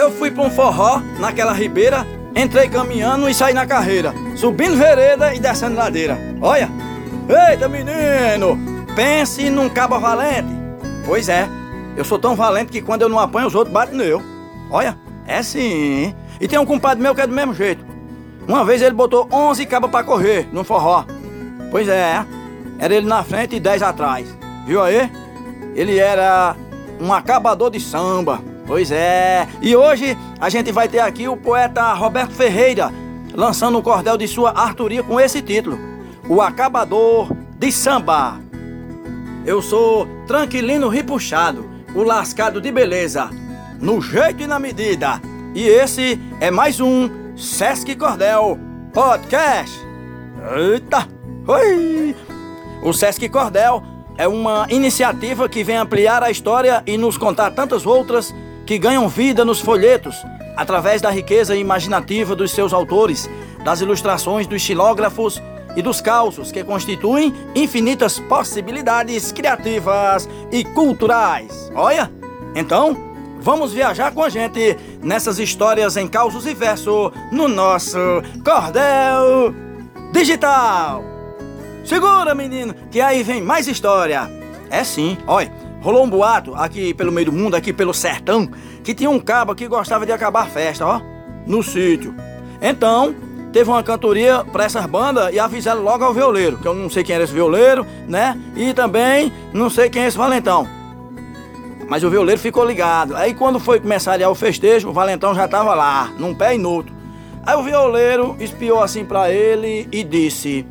eu fui pra um forró naquela ribeira, entrei caminhando e saí na carreira, subindo vereda e descendo ladeira. Olha! Eita menino! Pense num cabo valente. Pois é, eu sou tão valente que quando eu não apanho os outros batem no eu. Olha, é sim. E tem um compadre meu que é do mesmo jeito. Uma vez ele botou 11 cabas pra correr num forró. Pois é, era ele na frente e 10 atrás. Viu aí? Ele era um acabador de samba. Pois é. E hoje a gente vai ter aqui o poeta Roberto Ferreira lançando um cordel de sua Arturia com esse título: O Acabador de Samba. Eu sou tranquilino ripuxado, o lascado de beleza, no jeito e na medida. E esse é mais um Sesc Cordel Podcast. Eita! Oi! O Sesc Cordel é uma iniciativa que vem ampliar a história e nos contar tantas outras que ganham vida nos folhetos, através da riqueza imaginativa dos seus autores, das ilustrações dos xilógrafos e dos causos que constituem infinitas possibilidades criativas e culturais. Olha, então vamos viajar com a gente nessas histórias em causos e verso no nosso Cordel Digital. Segura, menino, que aí vem mais história. É sim, olha, rolou um boato aqui pelo meio do mundo, aqui pelo sertão, que tinha um cabo que gostava de acabar festa, ó, no sítio. Então, teve uma cantoria para essas bandas e avisaram logo ao violeiro, que eu não sei quem era esse violeiro, né? E também não sei quem é esse valentão. Mas o violeiro ficou ligado. Aí quando foi começar o festejo, o valentão já tava lá, num pé e no outro. Aí o violeiro espiou assim para ele e disse: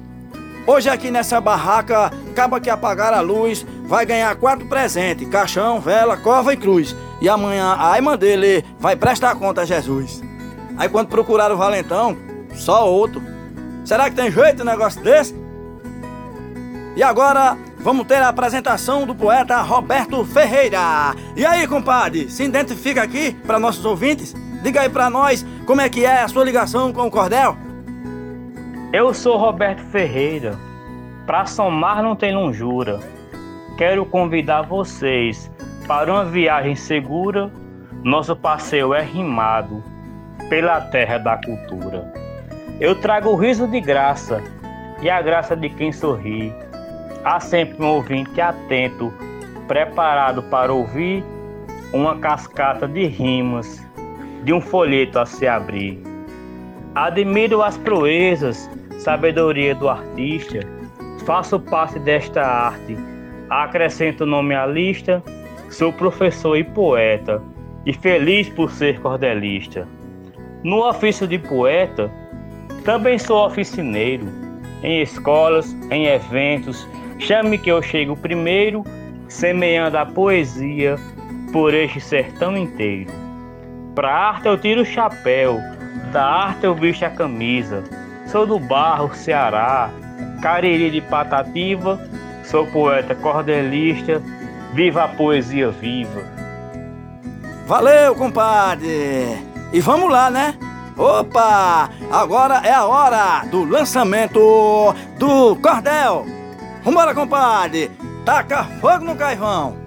Hoje aqui nessa barraca, acaba que apagar a luz, vai ganhar quatro presentes: caixão, vela, cova e cruz. E amanhã a irmã dele vai prestar conta a Jesus. Aí quando procuraram o valentão, só outro. Será que tem jeito um negócio desse? E agora vamos ter a apresentação do poeta Roberto Ferreira. E aí, compadre, se identifica aqui para nossos ouvintes? Diga aí para nós como é que é a sua ligação com o cordel. Eu sou Roberto Ferreira. Para somar não tem longura. Quero convidar vocês para uma viagem segura. Nosso passeio é rimado pela terra da cultura. Eu trago o riso de graça e a graça de quem sorri. Há sempre um ouvinte atento, preparado para ouvir uma cascata de rimas de um folheto a se abrir. Admiro as proezas sabedoria do artista, faço parte desta arte, acrescento nome à lista, sou professor e poeta, e feliz por ser cordelista. No ofício de poeta, também sou oficineiro, em escolas, em eventos, chame que eu chego primeiro, semeando a poesia por este sertão inteiro. Pra arte eu tiro o chapéu, da arte eu visto a camisa, Sou do Barro, Ceará, Cariri de Patativa, sou poeta cordelista, viva a poesia viva. Valeu, compadre! E vamos lá, né? Opa! Agora é a hora do lançamento do cordel! Vambora, compadre! Taca fogo no caivão!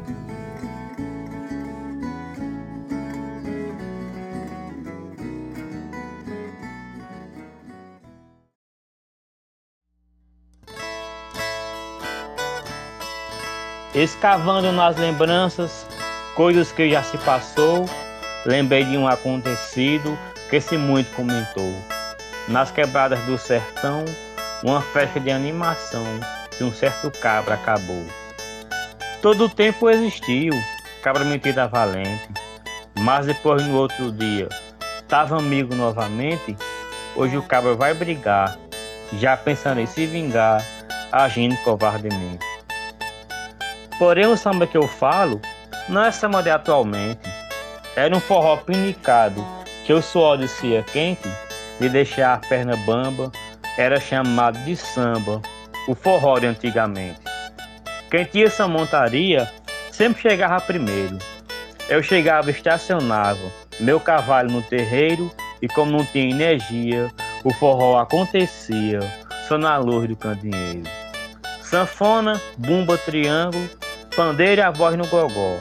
Escavando nas lembranças, coisas que já se passou, lembrei de um acontecido que se muito comentou. Nas quebradas do sertão, uma festa de animação que um certo cabra acabou. Todo o tempo existiu, cabra mentira valente, mas depois no outro dia, tava amigo novamente, hoje o cabra vai brigar, já pensando em se vingar, agindo covardemente. Porém, o samba que eu falo não é samba de atualmente. Era um forró pinicado, que o suor descia quente, de deixar a perna bamba, era chamado de samba, o forró de antigamente. Quem tinha essa montaria sempre chegava primeiro. Eu chegava e estacionava, meu cavalo no terreiro, e como não tinha energia, o forró acontecia, só na luz do candeeiro. Sanfona, bumba, triângulo, pandeiro e a voz no gogó.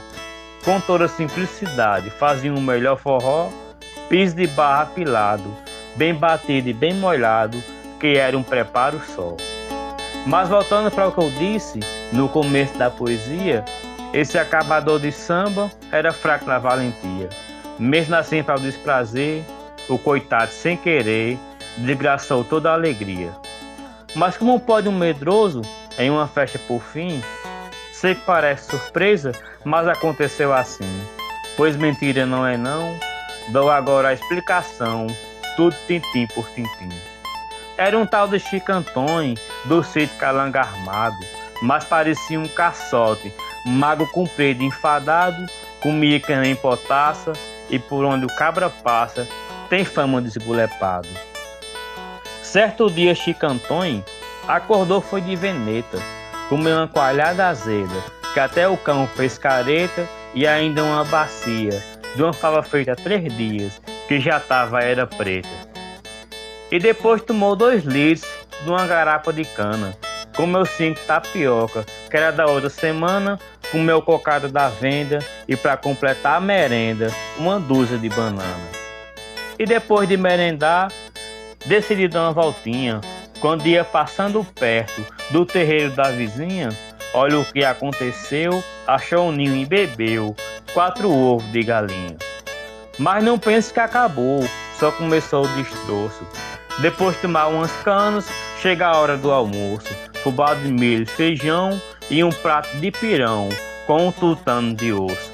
Com toda simplicidade, faziam o melhor forró piso de barro apilado, bem batido e bem molhado, que era um preparo só. Mas voltando para o que eu disse no começo da poesia, esse acabador de samba era fraco na valentia. Mesmo assim, para o desprazer, o coitado, sem querer, desgraçou toda a alegria. Mas como pode um medroso, em uma festa por fim, sei que parece surpresa, mas aconteceu assim. Pois mentira não é não, dou agora a explicação, tudo tintim por tintim. Era um tal de Chico Antônio, do sítio Calanga Armado, mas parecia um caçote, mago comprido enfadado, comia que nem potaça, e por onde o cabra passa, tem fama de esgulepado. Certo dia, Chico Antônio acordou foi de veneta, comeu uma coalhada azeda, que até o cão fez careta e ainda uma bacia, de uma fava feita há três dias, que já tava era preta. E depois tomou dois litros de uma garapa de cana, comeu cinco tapioca, que era da outra semana, comeu cocada da venda e para completar a merenda, uma dúzia de banana. E depois de merendar, decidi dar uma voltinha. Quando ia passando perto do terreiro da vizinha, olha o que aconteceu, achou um ninho e bebeu quatro ovos de galinha. Mas não pense que acabou, só começou o destroço. Depois de tomar umas canas, chega a hora do almoço. Fubá de milho, feijão e um prato de pirão com um tutano de osso.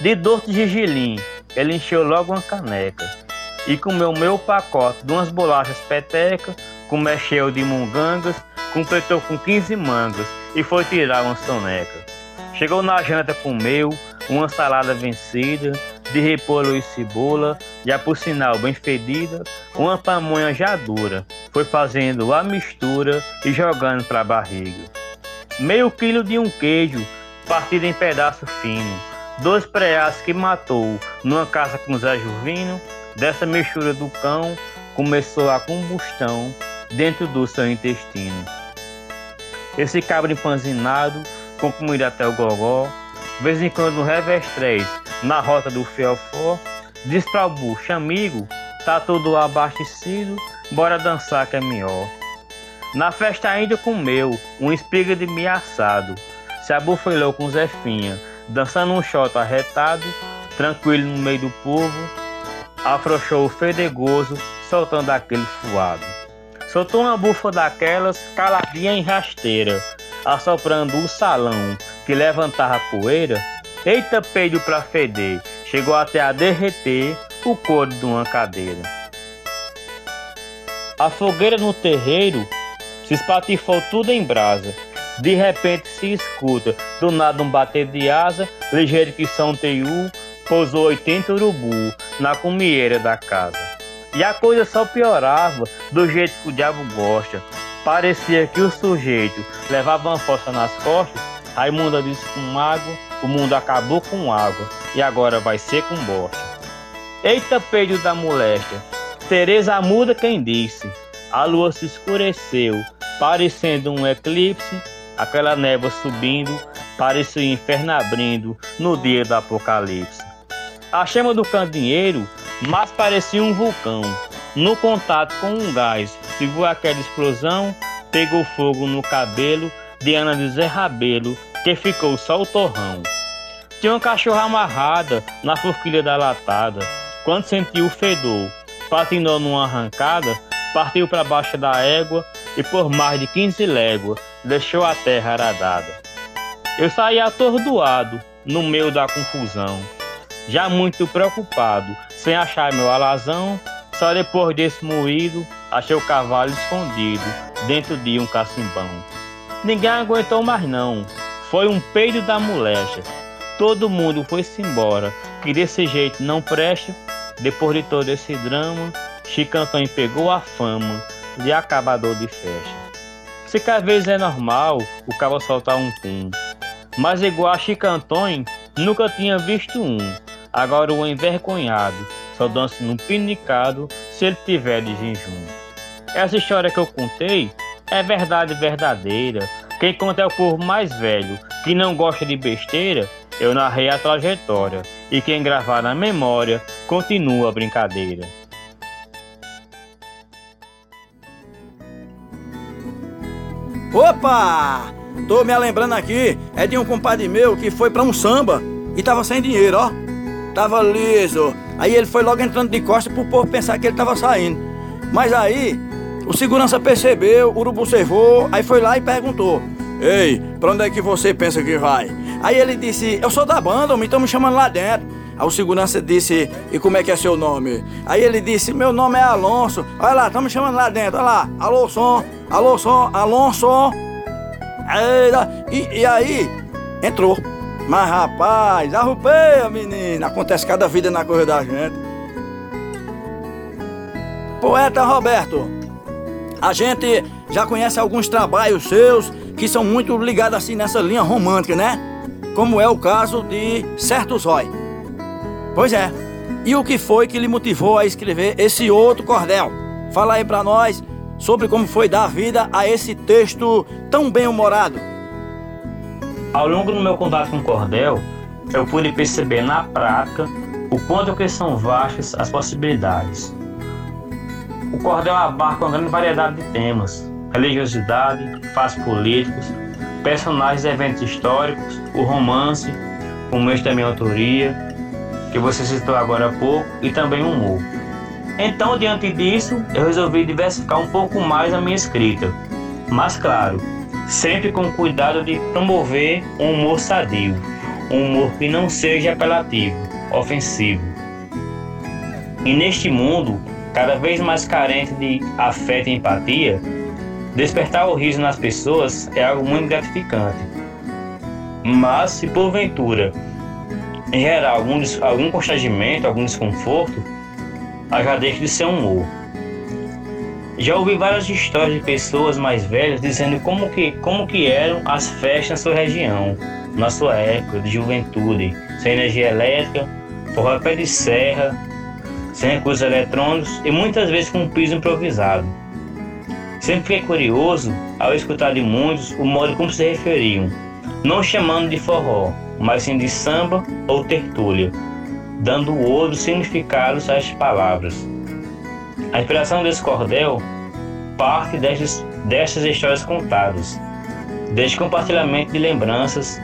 De doce de gergelim, ele encheu logo uma caneca e comeu meu pacote de umas bolachas peteca, com mexeu de mungangas, completou com 15 mangas e foi tirar uma soneca. Chegou na janta, comeu uma salada vencida, de repolho e cebola, já por sinal bem fedida, uma pamonha já dura, foi fazendo a mistura e jogando para barriga. Meio quilo de um queijo, partido em pedaço fino, dois preás que matou numa casa com Zé Juvino, dessa mistura do cão começou a combustão dentro do seu intestino. Esse cabra empanzinado, com comida até o gogó, vez em quando no revestrez, na rota do fiofó, diz para o bucho, amigo, tá tudo abastecido, bora dançar que é melhor. Na festa ainda comeu um espiga de milho assado, se abufilou com Zefinha, dançando um shot arretado, tranquilo no meio do povo, afrouxou o fedegoso, soltando aquele fuado. Soltou uma bufa daquelas, caladinha em rasteira, assoprando o salão que levantava poeira. Eita peido pra feder, chegou até a derreter o couro de uma cadeira. A fogueira no terreiro se espatifou tudo em brasa. De repente se escuta, do nada um bater de asa, ligeiro que São Teiu, pousou 80 urubu na comieira da casa. E a coisa só piorava do jeito que o diabo gosta. Parecia que o sujeito levava uma força nas costas, Raimunda disse com água, o mundo acabou com água e agora vai ser com bosta. Eita peido da moléstia, Teresa muda quem disse. A lua se escureceu, parecendo um eclipse, aquela névoa subindo, parecia o inferno abrindo no dia do apocalipse. A chama do candeeiro mais parecia um vulcão. No contato com um gás, segurou aquela explosão, pegou fogo no cabelo de Ana de Zé Rabelo, que ficou só o torrão. Tinha uma cachorra amarrada na forquilha da latada. Quando sentiu o fedor, patinou numa arrancada, partiu para baixo da égua e por mais de 15 léguas deixou a terra aradada. Eu saí atordoado no meio da confusão já muito preocupado, sem achar meu alazão, só depois desse moído, achei o cavalo escondido dentro de um cacimbão. Ninguém aguentou mais não, foi um peido da moléstia. Todo mundo foi-se embora, que desse jeito não presta. Depois de todo esse drama, Chicantão pegou a fama de acabador de festa. Se que às vezes é normal o cabo soltar um pum, mas igual a Chicantões, nunca tinha visto um. Agora o envergonhado só dança num pinicado se ele tiver de jejum. Essa história que eu contei é verdade verdadeira. Quem conta é o povo mais velho, que não gosta de besteira. Eu narrei a trajetória, e quem gravar na memória continua a brincadeira. Opa! Tô me lembrando aqui, é de um compadre meu que foi pra um samba e tava sem dinheiro, ó. Tava liso. Aí ele foi logo entrando de costas pro povo pensar que ele tava saindo. Mas aí, o segurança percebeu, o urubu servou, aí foi lá e perguntou: Ei, pra onde é que você pensa que vai? Aí ele disse: Eu sou da banda, me estão me chamando lá dentro. Aí o segurança disse: E como é que é seu nome? Aí ele disse: Meu nome é Alonso. Olha lá, estão me chamando lá dentro. Olha lá, alô som, alô som, Alonso. E, e aí, entrou. Mas rapaz, arrupei a menina. Acontece cada vida na coisa da gente. Poeta Roberto, a gente já conhece alguns trabalhos seus que são muito ligados assim nessa linha romântica, né? Como é o caso de Certo Zói. Pois é. E o que foi que lhe motivou a escrever esse outro cordel? Fala aí pra nós sobre como foi dar vida a esse texto tão bem-humorado. Ao longo do meu contato com o cordel, eu pude perceber na prática o quanto que são vastas as possibilidades. O cordel abarca uma grande variedade de temas: religiosidade, fatos políticos, personagens e eventos históricos, o romance, como este é minha autoria, que você citou agora há pouco, e também humor. Então, diante disso, eu resolvi diversificar um pouco mais a minha escrita. Mas, claro, sempre com cuidado de promover um humor sadio, um humor que não seja apelativo, ofensivo. E neste mundo, cada vez mais carente de afeto e empatia, despertar o riso nas pessoas é algo muito gratificante. Mas, se porventura em geral algum, algum constrangimento, algum desconforto, já deixa de ser um humor. Já ouvi várias histórias de pessoas mais velhas dizendo como que, como que eram as festas na sua região, na sua época de juventude, sem energia elétrica, forró pé de serra, sem recursos eletrônicos e muitas vezes com um piso improvisado. Sempre fiquei curioso ao escutar de muitos o modo como se referiam, não chamando de forró, mas sim de samba ou tertúlia, dando outros significados estas palavras. A inspiração desse cordel parte destas, destas histórias contadas, deste compartilhamento de lembranças,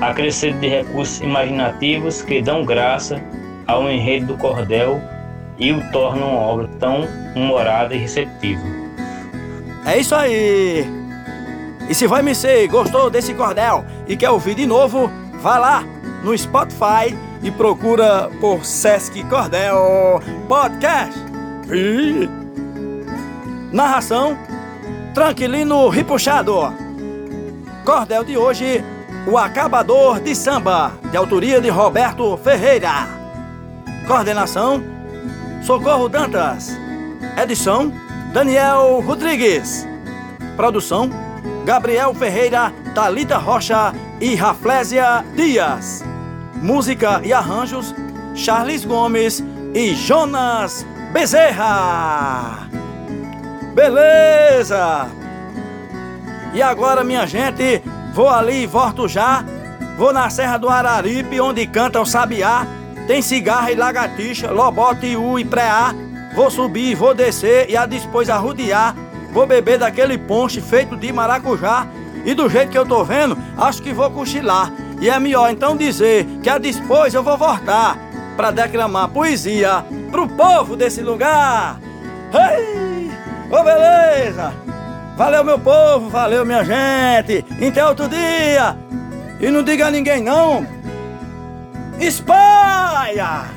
acrescido de recursos imaginativos que dão graça ao enredo do cordel e o tornam uma obra tão humorada e receptiva. É isso aí! E se vai me ser gostou desse cordel e quer ouvir de novo, Vá lá no Spotify e procura por Sesc Cordel Podcast. Narração Tranquilino Ripuxado. Cordel de hoje, O Acabador de Samba, de autoria de Roberto Ferreira. Coordenação Socorro Dantas. Edição Daniel Rodrigues. Produção Gabriel Ferreira, Talita Rocha e Raflésia Dias. Música e arranjos, Charles Gomes e Jonas Bezerra. Beleza! E agora, minha gente, vou ali e volto já. Vou na Serra do Araripe, onde canta o sabiá. Tem cigarra e lagartixa, lobote, u e preá. Vou subir, vou descer e a depois arrudear. Vou beber daquele ponche feito de maracujá e do jeito que eu tô vendo, acho que vou cochilar. E é melhor então dizer que a depois eu vou voltar para declamar poesia povo desse lugar. Ei! Oh, beleza! Valeu, meu povo, valeu, minha gente. Até outro dia. E não diga a ninguém, não. Espalha!